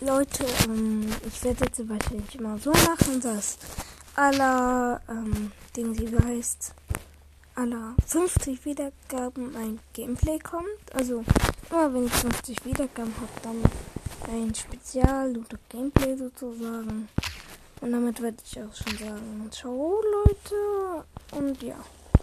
Leute, ähm, ich werde jetzt wahrscheinlich nicht immer so machen, dass aller, ähm, Ding, wie heißt, aller 50 Wiedergaben ein Gameplay kommt. Also immer wenn ich 50 Wiedergaben habe, dann ein Spezial oder Gameplay sozusagen. Und damit werde ich auch schon sagen, ciao Leute und ja.